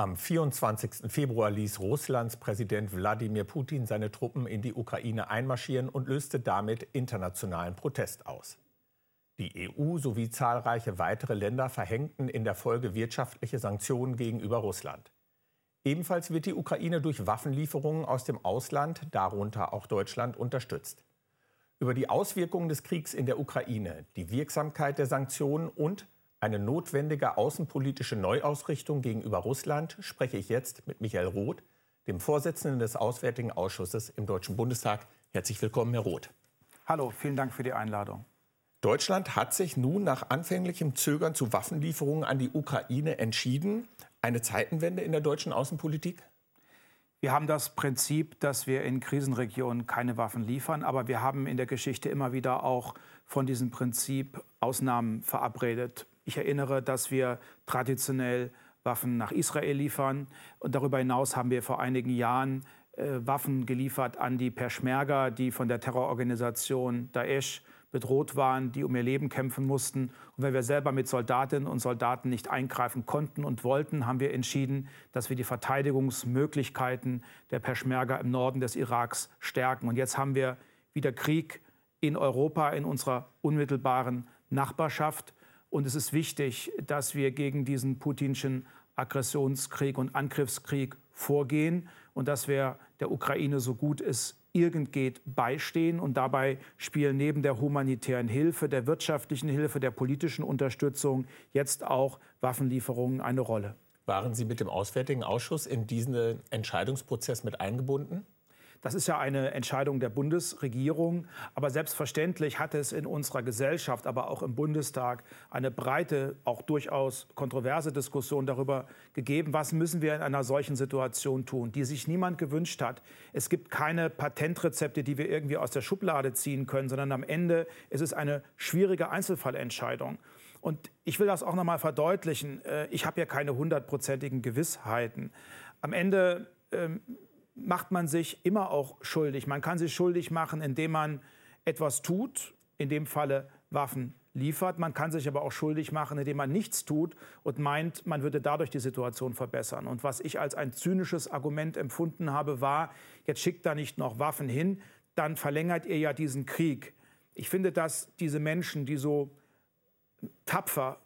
Am 24. Februar ließ Russlands Präsident Wladimir Putin seine Truppen in die Ukraine einmarschieren und löste damit internationalen Protest aus. Die EU sowie zahlreiche weitere Länder verhängten in der Folge wirtschaftliche Sanktionen gegenüber Russland. Ebenfalls wird die Ukraine durch Waffenlieferungen aus dem Ausland, darunter auch Deutschland, unterstützt. Über die Auswirkungen des Kriegs in der Ukraine, die Wirksamkeit der Sanktionen und eine notwendige außenpolitische Neuausrichtung gegenüber Russland spreche ich jetzt mit Michael Roth, dem Vorsitzenden des Auswärtigen Ausschusses im Deutschen Bundestag. Herzlich willkommen, Herr Roth. Hallo, vielen Dank für die Einladung. Deutschland hat sich nun nach anfänglichem Zögern zu Waffenlieferungen an die Ukraine entschieden. Eine Zeitenwende in der deutschen Außenpolitik? Wir haben das Prinzip, dass wir in Krisenregionen keine Waffen liefern, aber wir haben in der Geschichte immer wieder auch von diesem Prinzip Ausnahmen verabredet. Ich erinnere, dass wir traditionell Waffen nach Israel liefern. Und darüber hinaus haben wir vor einigen Jahren äh, Waffen geliefert an die Peschmerga, die von der Terrororganisation Daesh bedroht waren, die um ihr Leben kämpfen mussten. Und wenn wir selber mit Soldatinnen und Soldaten nicht eingreifen konnten und wollten, haben wir entschieden, dass wir die Verteidigungsmöglichkeiten der Peschmerga im Norden des Iraks stärken. Und jetzt haben wir wieder Krieg in Europa, in unserer unmittelbaren Nachbarschaft. Und es ist wichtig, dass wir gegen diesen putinschen Aggressionskrieg und Angriffskrieg vorgehen und dass wir der Ukraine so gut es irgend geht beistehen. Und dabei spielen neben der humanitären Hilfe, der wirtschaftlichen Hilfe, der politischen Unterstützung jetzt auch Waffenlieferungen eine Rolle. Waren Sie mit dem Auswärtigen Ausschuss in diesen Entscheidungsprozess mit eingebunden? Das ist ja eine Entscheidung der Bundesregierung. Aber selbstverständlich hat es in unserer Gesellschaft, aber auch im Bundestag eine breite, auch durchaus kontroverse Diskussion darüber gegeben, was müssen wir in einer solchen Situation tun, die sich niemand gewünscht hat. Es gibt keine Patentrezepte, die wir irgendwie aus der Schublade ziehen können, sondern am Ende ist es eine schwierige Einzelfallentscheidung. Und ich will das auch noch mal verdeutlichen. Äh, ich habe ja keine hundertprozentigen Gewissheiten. Am Ende ähm, macht man sich immer auch schuldig. Man kann sich schuldig machen, indem man etwas tut, in dem Falle Waffen liefert. Man kann sich aber auch schuldig machen, indem man nichts tut und meint, man würde dadurch die Situation verbessern. Und was ich als ein zynisches Argument empfunden habe, war, jetzt schickt da nicht noch Waffen hin, dann verlängert ihr ja diesen Krieg. Ich finde, dass diese Menschen, die so tapfer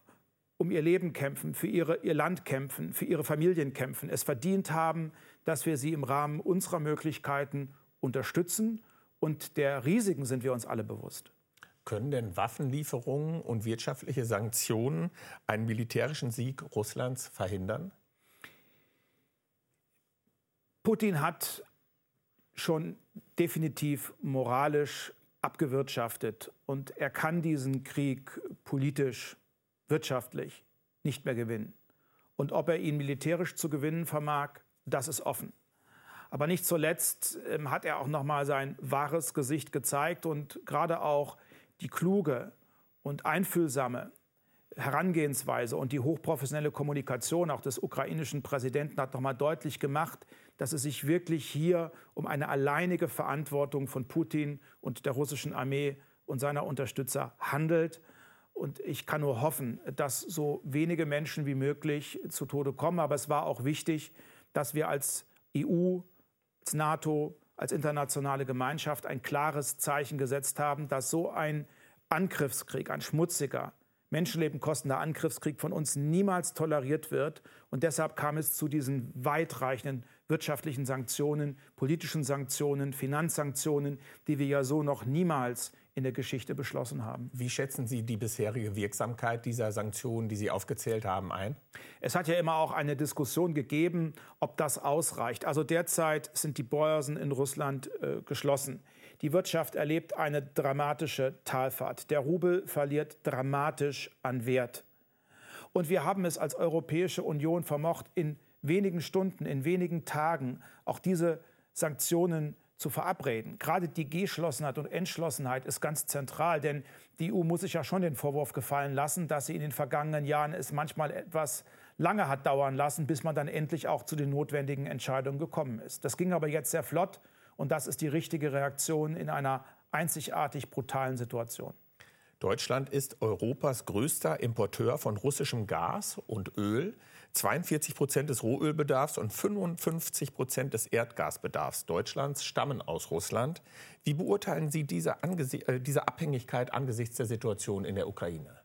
um ihr Leben kämpfen, für ihre, ihr Land kämpfen, für ihre Familien kämpfen, es verdient haben, dass wir sie im Rahmen unserer Möglichkeiten unterstützen. Und der Risiken sind wir uns alle bewusst. Können denn Waffenlieferungen und wirtschaftliche Sanktionen einen militärischen Sieg Russlands verhindern? Putin hat schon definitiv moralisch abgewirtschaftet und er kann diesen Krieg politisch, wirtschaftlich nicht mehr gewinnen. Und ob er ihn militärisch zu gewinnen vermag, das ist offen. Aber nicht zuletzt ähm, hat er auch noch mal sein wahres Gesicht gezeigt und gerade auch die kluge und einfühlsame Herangehensweise und die hochprofessionelle Kommunikation auch des ukrainischen Präsidenten hat noch mal deutlich gemacht, dass es sich wirklich hier um eine alleinige Verantwortung von Putin und der russischen Armee und seiner Unterstützer handelt. Und ich kann nur hoffen, dass so wenige Menschen wie möglich zu Tode kommen. Aber es war auch wichtig, dass wir als EU, als NATO, als internationale Gemeinschaft ein klares Zeichen gesetzt haben, dass so ein Angriffskrieg, ein schmutziger, Menschenleben kostender Angriffskrieg von uns niemals toleriert wird. Und deshalb kam es zu diesen weitreichenden wirtschaftlichen Sanktionen, politischen Sanktionen, Finanzsanktionen, die wir ja so noch niemals in der Geschichte beschlossen haben. Wie schätzen Sie die bisherige Wirksamkeit dieser Sanktionen, die Sie aufgezählt haben, ein? Es hat ja immer auch eine Diskussion gegeben, ob das ausreicht. Also derzeit sind die Börsen in Russland äh, geschlossen. Die Wirtschaft erlebt eine dramatische Talfahrt. Der Rubel verliert dramatisch an Wert. Und wir haben es als Europäische Union vermocht, in wenigen Stunden, in wenigen Tagen auch diese Sanktionen zu verabreden. Gerade die Geschlossenheit und Entschlossenheit ist ganz zentral, denn die EU muss sich ja schon den Vorwurf gefallen lassen, dass sie in den vergangenen Jahren es manchmal etwas lange hat dauern lassen, bis man dann endlich auch zu den notwendigen Entscheidungen gekommen ist. Das ging aber jetzt sehr flott und das ist die richtige Reaktion in einer einzigartig brutalen Situation. Deutschland ist Europas größter Importeur von russischem Gas und Öl. 42 Prozent des Rohölbedarfs und 55 Prozent des Erdgasbedarfs Deutschlands stammen aus Russland. Wie beurteilen Sie diese, äh, diese Abhängigkeit angesichts der Situation in der Ukraine?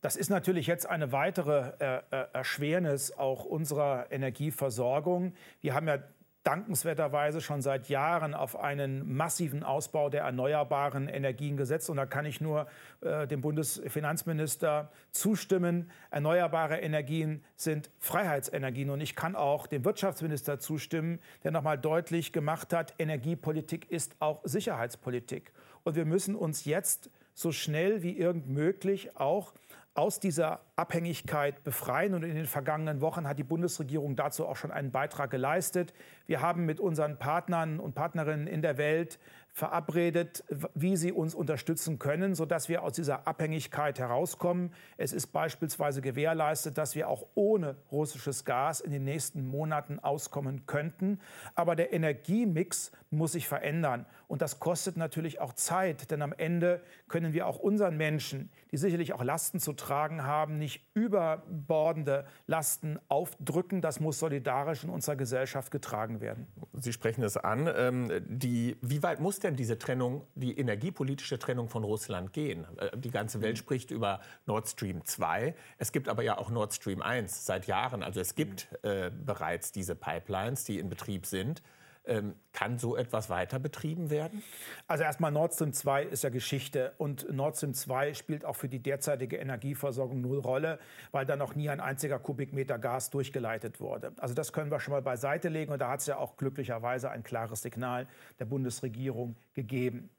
Das ist natürlich jetzt eine weitere äh, äh Erschwernis auch unserer Energieversorgung. Wir haben ja dankenswerterweise schon seit Jahren auf einen massiven Ausbau der erneuerbaren Energien gesetzt. Und da kann ich nur äh, dem Bundesfinanzminister zustimmen. Erneuerbare Energien sind Freiheitsenergien. Und ich kann auch dem Wirtschaftsminister zustimmen, der nochmal deutlich gemacht hat, Energiepolitik ist auch Sicherheitspolitik. Und wir müssen uns jetzt so schnell wie irgend möglich auch aus dieser Abhängigkeit befreien. Und in den vergangenen Wochen hat die Bundesregierung dazu auch schon einen Beitrag geleistet. Wir haben mit unseren Partnern und Partnerinnen in der Welt verabredet, wie sie uns unterstützen können, sodass wir aus dieser Abhängigkeit herauskommen. Es ist beispielsweise gewährleistet, dass wir auch ohne russisches Gas in den nächsten Monaten auskommen könnten. Aber der Energiemix muss sich verändern. Und das kostet natürlich auch Zeit, denn am Ende können wir auch unseren Menschen, die sicherlich auch Lasten zu tragen haben, nicht überbordende Lasten aufdrücken. Das muss solidarisch in unserer Gesellschaft getragen werden. Sie sprechen es an. Ähm, die, wie weit muss denn diese Trennung, die energiepolitische Trennung von Russland gehen? Äh, die ganze Welt spricht über Nord Stream 2. Es gibt aber ja auch Nord Stream 1 seit Jahren. Also es gibt äh, bereits diese Pipelines, die in Betrieb sind. Ähm, kann so etwas weiter betrieben werden? Also erstmal Nord Stream 2 ist ja Geschichte und Nord Stream 2 spielt auch für die derzeitige Energieversorgung null Rolle, weil da noch nie ein einziger Kubikmeter Gas durchgeleitet wurde. Also das können wir schon mal beiseite legen und da hat es ja auch glücklicherweise ein klares Signal der Bundesregierung gegeben.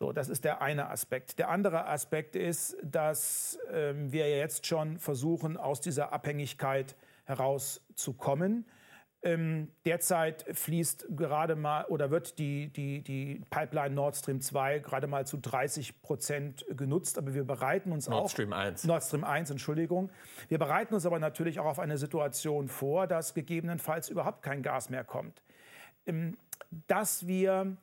So, das ist der eine Aspekt. Der andere Aspekt ist, dass ähm, wir jetzt schon versuchen, aus dieser Abhängigkeit herauszukommen. Ähm, derzeit fließt gerade mal oder wird die, die, die Pipeline Nord Stream 2 gerade mal zu 30 Prozent genutzt. Aber wir bereiten uns Nord auch. Stream 1. Nord Stream 1, Entschuldigung. Wir bereiten uns aber natürlich auch auf eine Situation vor, dass gegebenenfalls überhaupt kein Gas mehr kommt. Ähm, dass wir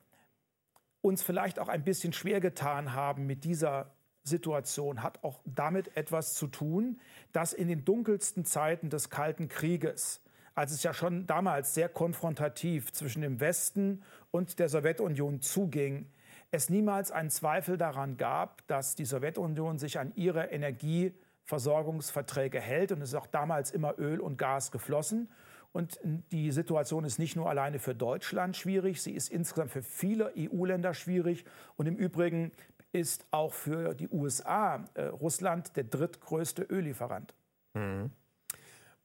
uns vielleicht auch ein bisschen schwer getan haben mit dieser Situation, hat auch damit etwas zu tun, dass in den dunkelsten Zeiten des Kalten Krieges als es ja schon damals sehr konfrontativ zwischen dem Westen und der Sowjetunion zuging, es niemals einen Zweifel daran gab, dass die Sowjetunion sich an ihre Energieversorgungsverträge hält. Und es ist auch damals immer Öl und Gas geflossen. Und die Situation ist nicht nur alleine für Deutschland schwierig, sie ist insgesamt für viele EU-Länder schwierig. Und im Übrigen ist auch für die USA äh, Russland der drittgrößte Öllieferant. Mhm.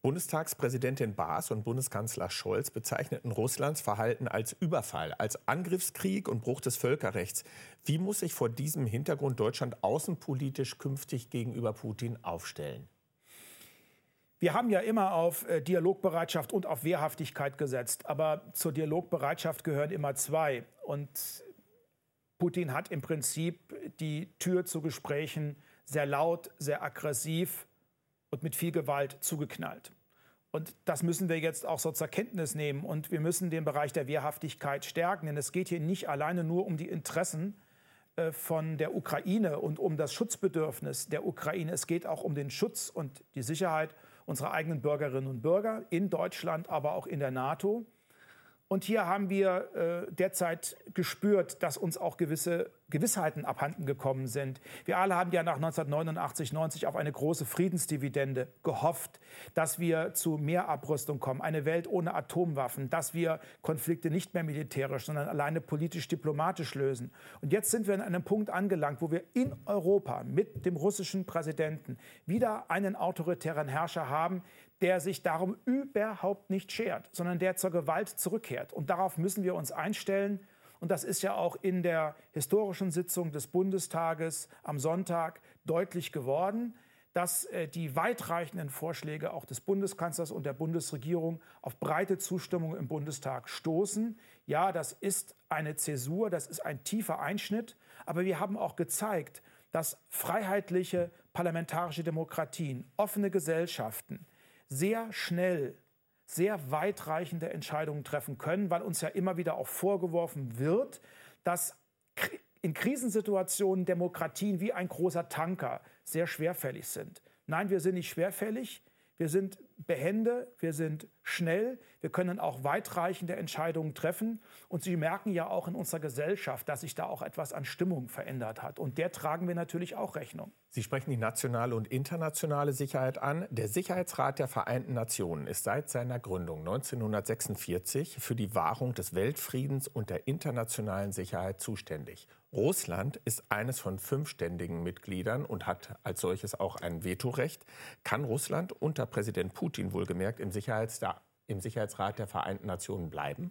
Bundestagspräsidentin Baas und Bundeskanzler Scholz bezeichneten Russlands Verhalten als Überfall, als Angriffskrieg und Bruch des Völkerrechts. Wie muss sich vor diesem Hintergrund Deutschland außenpolitisch künftig gegenüber Putin aufstellen? Wir haben ja immer auf äh, Dialogbereitschaft und auf Wehrhaftigkeit gesetzt. Aber zur Dialogbereitschaft gehören immer zwei. Und Putin hat im Prinzip die Tür zu Gesprächen sehr laut, sehr aggressiv und mit viel Gewalt zugeknallt. Und das müssen wir jetzt auch so zur Kenntnis nehmen. Und wir müssen den Bereich der Wehrhaftigkeit stärken. Denn es geht hier nicht alleine nur um die Interessen äh, von der Ukraine und um das Schutzbedürfnis der Ukraine. Es geht auch um den Schutz und die Sicherheit unserer eigenen Bürgerinnen und Bürger in Deutschland, aber auch in der NATO. Und hier haben wir äh, derzeit gespürt, dass uns auch gewisse Gewissheiten abhanden gekommen sind. Wir alle haben ja nach 1989, 90 auf eine große Friedensdividende gehofft, dass wir zu mehr Abrüstung kommen, eine Welt ohne Atomwaffen, dass wir Konflikte nicht mehr militärisch, sondern alleine politisch-diplomatisch lösen. Und jetzt sind wir an einem Punkt angelangt, wo wir in Europa mit dem russischen Präsidenten wieder einen autoritären Herrscher haben, der sich darum überhaupt nicht schert, sondern der zur Gewalt zurückkehrt. Und darauf müssen wir uns einstellen. Und das ist ja auch in der historischen Sitzung des Bundestages am Sonntag deutlich geworden, dass äh, die weitreichenden Vorschläge auch des Bundeskanzlers und der Bundesregierung auf breite Zustimmung im Bundestag stoßen. Ja, das ist eine Zäsur, das ist ein tiefer Einschnitt, aber wir haben auch gezeigt, dass freiheitliche parlamentarische Demokratien, offene Gesellschaften sehr schnell sehr weitreichende Entscheidungen treffen können, weil uns ja immer wieder auch vorgeworfen wird, dass in Krisensituationen Demokratien wie ein großer Tanker sehr schwerfällig sind. Nein, wir sind nicht schwerfällig. Wir sind behende, wir sind schnell, wir können auch weitreichende Entscheidungen treffen. Und Sie merken ja auch in unserer Gesellschaft, dass sich da auch etwas an Stimmung verändert hat. Und der tragen wir natürlich auch Rechnung. Sie sprechen die nationale und internationale Sicherheit an. Der Sicherheitsrat der Vereinten Nationen ist seit seiner Gründung 1946 für die Wahrung des Weltfriedens und der internationalen Sicherheit zuständig. Russland ist eines von fünf ständigen Mitgliedern und hat als solches auch ein Vetorecht. Kann Russland unter Präsident Putin wohlgemerkt im, im Sicherheitsrat der Vereinten Nationen bleiben?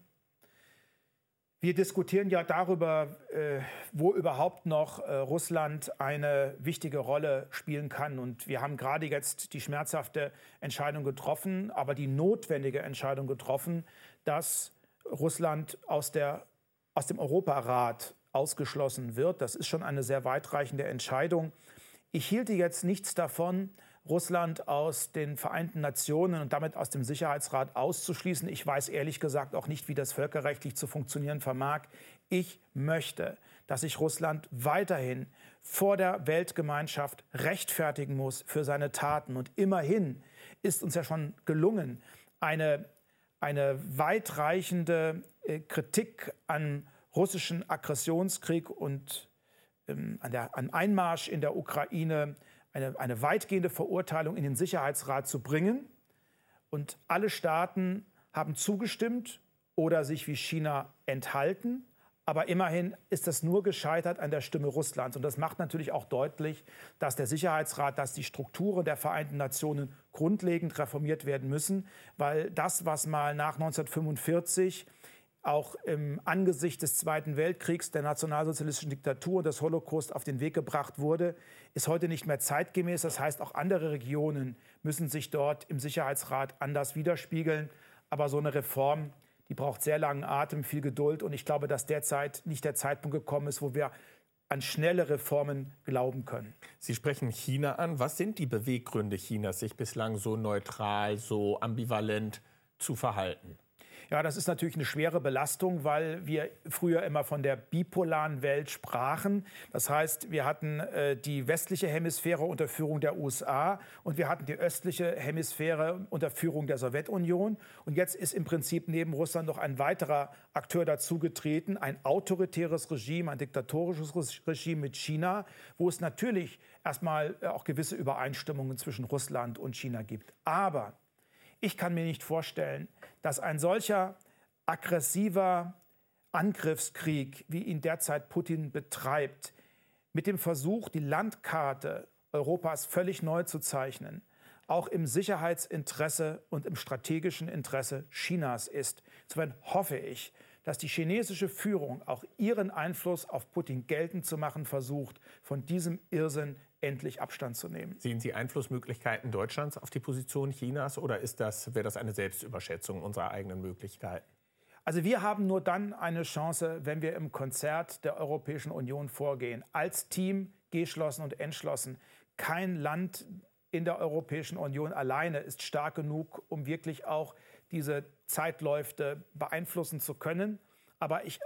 Wir diskutieren ja darüber, äh, wo überhaupt noch äh, Russland eine wichtige Rolle spielen kann. Und wir haben gerade jetzt die schmerzhafte Entscheidung getroffen, aber die notwendige Entscheidung getroffen, dass Russland aus, der, aus dem Europarat ausgeschlossen wird. Das ist schon eine sehr weitreichende Entscheidung. Ich hielte jetzt nichts davon, Russland aus den Vereinten Nationen und damit aus dem Sicherheitsrat auszuschließen. Ich weiß ehrlich gesagt auch nicht, wie das völkerrechtlich zu funktionieren vermag. Ich möchte, dass sich Russland weiterhin vor der Weltgemeinschaft rechtfertigen muss für seine Taten. Und immerhin ist uns ja schon gelungen, eine, eine weitreichende äh, Kritik an russischen Aggressionskrieg und ähm, an der, an Einmarsch in der Ukraine eine, eine weitgehende Verurteilung in den Sicherheitsrat zu bringen. Und alle Staaten haben zugestimmt oder sich wie China enthalten. Aber immerhin ist das nur gescheitert an der Stimme Russlands. Und das macht natürlich auch deutlich, dass der Sicherheitsrat, dass die Strukturen der Vereinten Nationen grundlegend reformiert werden müssen, weil das, was mal nach 1945 auch im Angesicht des Zweiten Weltkriegs, der nationalsozialistischen Diktatur und des Holocaust auf den Weg gebracht wurde, ist heute nicht mehr zeitgemäß. Das heißt, auch andere Regionen müssen sich dort im Sicherheitsrat anders widerspiegeln. Aber so eine Reform, die braucht sehr langen Atem, viel Geduld. Und ich glaube, dass derzeit nicht der Zeitpunkt gekommen ist, wo wir an schnelle Reformen glauben können. Sie sprechen China an. Was sind die Beweggründe Chinas, sich bislang so neutral, so ambivalent zu verhalten? Ja, das ist natürlich eine schwere Belastung, weil wir früher immer von der bipolaren Welt sprachen. Das heißt, wir hatten äh, die westliche Hemisphäre unter Führung der USA und wir hatten die östliche Hemisphäre unter Führung der Sowjetunion. Und jetzt ist im Prinzip neben Russland noch ein weiterer Akteur dazugetreten, ein autoritäres Regime, ein diktatorisches Regime mit China, wo es natürlich erstmal auch gewisse Übereinstimmungen zwischen Russland und China gibt. Aber ich kann mir nicht vorstellen, dass ein solcher aggressiver Angriffskrieg, wie ihn derzeit Putin betreibt, mit dem Versuch, die Landkarte Europas völlig neu zu zeichnen, auch im Sicherheitsinteresse und im strategischen Interesse Chinas ist. Insofern hoffe ich, dass die chinesische Führung auch ihren Einfluss auf Putin geltend zu machen versucht, von diesem Irrsinn endlich Abstand zu nehmen. Sehen Sie Einflussmöglichkeiten Deutschlands auf die Position Chinas oder ist das, wäre das eine Selbstüberschätzung unserer eigenen Möglichkeiten? Also wir haben nur dann eine Chance, wenn wir im Konzert der Europäischen Union vorgehen. Als Team, geschlossen und entschlossen. Kein Land in der Europäischen Union alleine ist stark genug, um wirklich auch diese Zeitläufe beeinflussen zu können. Aber ich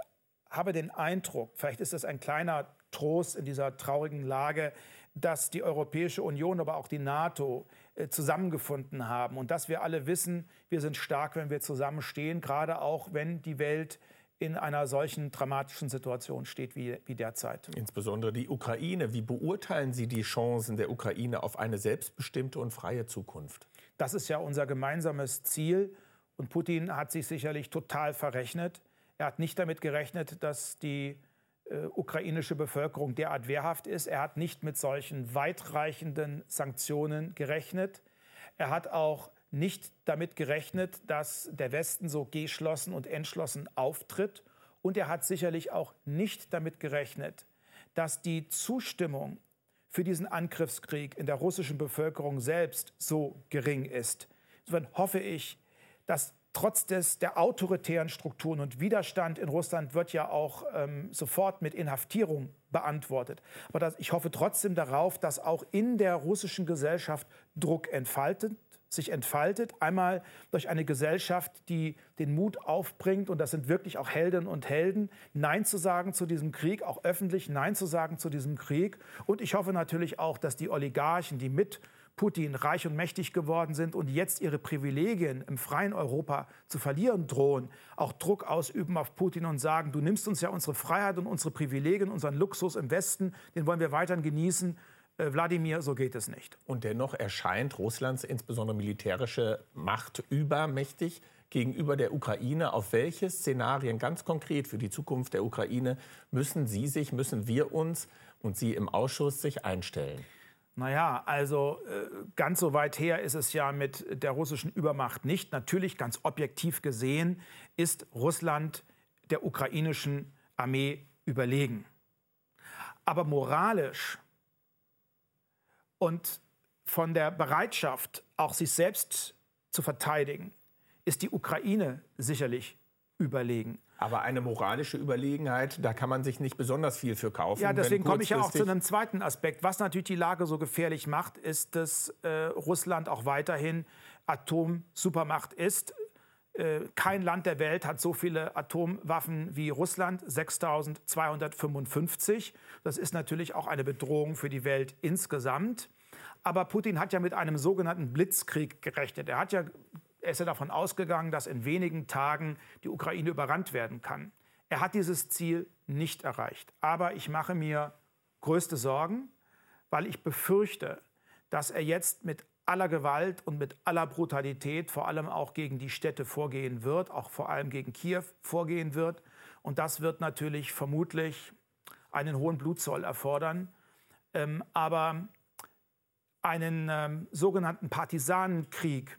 habe den Eindruck, vielleicht ist es ein kleiner Trost in dieser traurigen Lage, dass die Europäische Union, aber auch die NATO äh, zusammengefunden haben und dass wir alle wissen, wir sind stark, wenn wir zusammenstehen, gerade auch wenn die Welt in einer solchen dramatischen Situation steht wie, wie derzeit. Insbesondere die Ukraine. Wie beurteilen Sie die Chancen der Ukraine auf eine selbstbestimmte und freie Zukunft? Das ist ja unser gemeinsames Ziel. Und Putin hat sich sicherlich total verrechnet. Er hat nicht damit gerechnet, dass die äh, ukrainische Bevölkerung derart wehrhaft ist. Er hat nicht mit solchen weitreichenden Sanktionen gerechnet. Er hat auch nicht damit gerechnet, dass der Westen so geschlossen und entschlossen auftritt. Und er hat sicherlich auch nicht damit gerechnet, dass die Zustimmung für diesen Angriffskrieg in der russischen Bevölkerung selbst so gering ist. Insofern hoffe ich, dass trotz des, der autoritären Strukturen und Widerstand in Russland wird ja auch ähm, sofort mit Inhaftierung beantwortet. Aber das, ich hoffe trotzdem darauf, dass auch in der russischen Gesellschaft Druck entfaltet sich entfaltet. Einmal durch eine Gesellschaft, die den Mut aufbringt, und das sind wirklich auch Heldinnen und Helden, Nein zu sagen zu diesem Krieg, auch öffentlich Nein zu sagen zu diesem Krieg. Und ich hoffe natürlich auch, dass die Oligarchen, die mit Putin reich und mächtig geworden sind und jetzt ihre Privilegien im freien Europa zu verlieren drohen, auch Druck ausüben auf Putin und sagen, du nimmst uns ja unsere Freiheit und unsere Privilegien, unseren Luxus im Westen, den wollen wir weiterhin genießen. Äh, Wladimir, so geht es nicht. Und dennoch erscheint Russlands insbesondere militärische Macht übermächtig gegenüber der Ukraine. Auf welche Szenarien ganz konkret für die Zukunft der Ukraine müssen Sie sich, müssen wir uns und Sie im Ausschuss sich einstellen? Naja, also äh, ganz so weit her ist es ja mit der russischen Übermacht nicht. Natürlich, ganz objektiv gesehen, ist Russland der ukrainischen Armee überlegen. Aber moralisch und von der Bereitschaft, auch sich selbst zu verteidigen, ist die Ukraine sicherlich überlegen. Aber eine moralische Überlegenheit, da kann man sich nicht besonders viel für kaufen. Ja, deswegen komme ich ja auch zu einem zweiten Aspekt. Was natürlich die Lage so gefährlich macht, ist, dass äh, Russland auch weiterhin Atomsupermacht ist. Äh, kein Land der Welt hat so viele Atomwaffen wie Russland, 6255. Das ist natürlich auch eine Bedrohung für die Welt insgesamt. Aber Putin hat ja mit einem sogenannten Blitzkrieg gerechnet. Er hat ja er ist ja davon ausgegangen, dass in wenigen Tagen die Ukraine überrannt werden kann. Er hat dieses Ziel nicht erreicht. Aber ich mache mir größte Sorgen, weil ich befürchte, dass er jetzt mit aller Gewalt und mit aller Brutalität vor allem auch gegen die Städte vorgehen wird, auch vor allem gegen Kiew vorgehen wird. Und das wird natürlich vermutlich einen hohen Blutzoll erfordern. Ähm, aber einen ähm, sogenannten Partisanenkrieg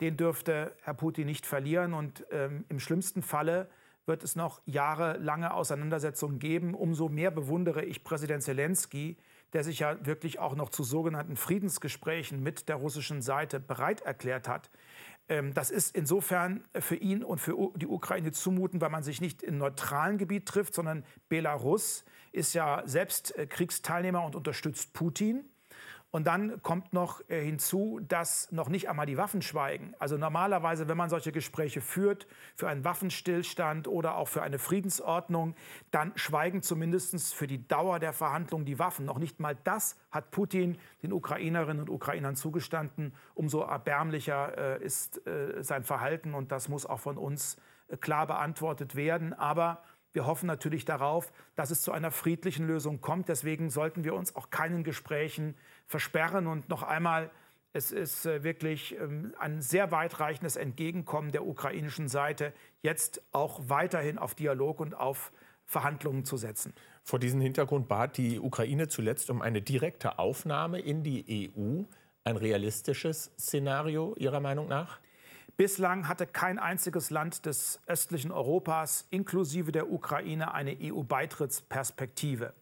den dürfte Herr Putin nicht verlieren. Und ähm, im schlimmsten Falle wird es noch jahrelange Auseinandersetzungen geben. Umso mehr bewundere ich Präsident Zelensky, der sich ja wirklich auch noch zu sogenannten Friedensgesprächen mit der russischen Seite bereit erklärt hat. Ähm, das ist insofern für ihn und für die Ukraine zumuten, weil man sich nicht im neutralen Gebiet trifft, sondern Belarus ist ja selbst äh, Kriegsteilnehmer und unterstützt Putin. Und dann kommt noch äh, hinzu, dass noch nicht einmal die Waffen schweigen. Also normalerweise, wenn man solche Gespräche führt, für einen Waffenstillstand oder auch für eine Friedensordnung, dann schweigen zumindest für die Dauer der Verhandlungen die Waffen. Noch nicht mal das hat Putin den Ukrainerinnen und Ukrainern zugestanden. Umso erbärmlicher äh, ist äh, sein Verhalten und das muss auch von uns klar beantwortet werden. Aber wir hoffen natürlich darauf, dass es zu einer friedlichen Lösung kommt. Deswegen sollten wir uns auch keinen Gesprächen versperren. Und noch einmal, es ist äh, wirklich ähm, ein sehr weitreichendes Entgegenkommen der ukrainischen Seite, jetzt auch weiterhin auf Dialog und auf Verhandlungen zu setzen. Vor diesem Hintergrund bat die Ukraine zuletzt um eine direkte Aufnahme in die EU. Ein realistisches Szenario Ihrer Meinung nach? Bislang hatte kein einziges Land des östlichen Europas inklusive der Ukraine eine EU-Beitrittsperspektive.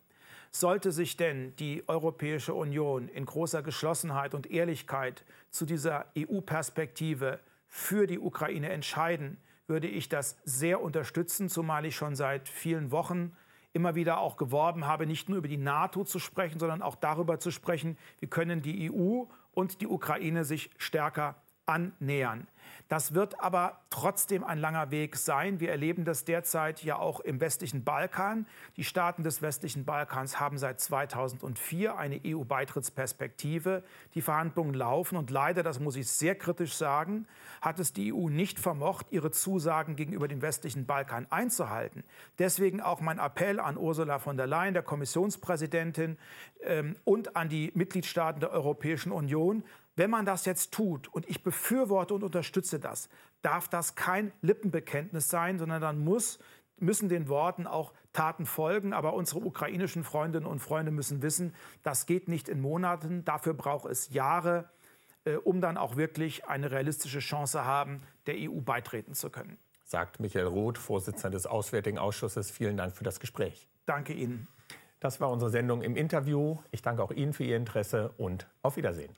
Sollte sich denn die Europäische Union in großer Geschlossenheit und Ehrlichkeit zu dieser EU-Perspektive für die Ukraine entscheiden, würde ich das sehr unterstützen, zumal ich schon seit vielen Wochen immer wieder auch geworben habe, nicht nur über die NATO zu sprechen, sondern auch darüber zu sprechen, wie können die EU und die Ukraine sich stärker annähern. Das wird aber trotzdem ein langer Weg sein. Wir erleben das derzeit ja auch im westlichen Balkan. Die Staaten des westlichen Balkans haben seit 2004 eine EU-Beitrittsperspektive. Die Verhandlungen laufen und leider, das muss ich sehr kritisch sagen, hat es die EU nicht vermocht, ihre Zusagen gegenüber dem westlichen Balkan einzuhalten. Deswegen auch mein Appell an Ursula von der Leyen, der Kommissionspräsidentin, ähm, und an die Mitgliedstaaten der Europäischen Union, wenn man das jetzt tut, und ich befürworte und unterstütze das, darf das kein Lippenbekenntnis sein, sondern dann muss, müssen den Worten auch Taten folgen. Aber unsere ukrainischen Freundinnen und Freunde müssen wissen, das geht nicht in Monaten, dafür braucht es Jahre, äh, um dann auch wirklich eine realistische Chance haben, der EU beitreten zu können. Sagt Michael Roth, Vorsitzender des Auswärtigen Ausschusses. Vielen Dank für das Gespräch. Danke Ihnen. Das war unsere Sendung im Interview. Ich danke auch Ihnen für Ihr Interesse und auf Wiedersehen.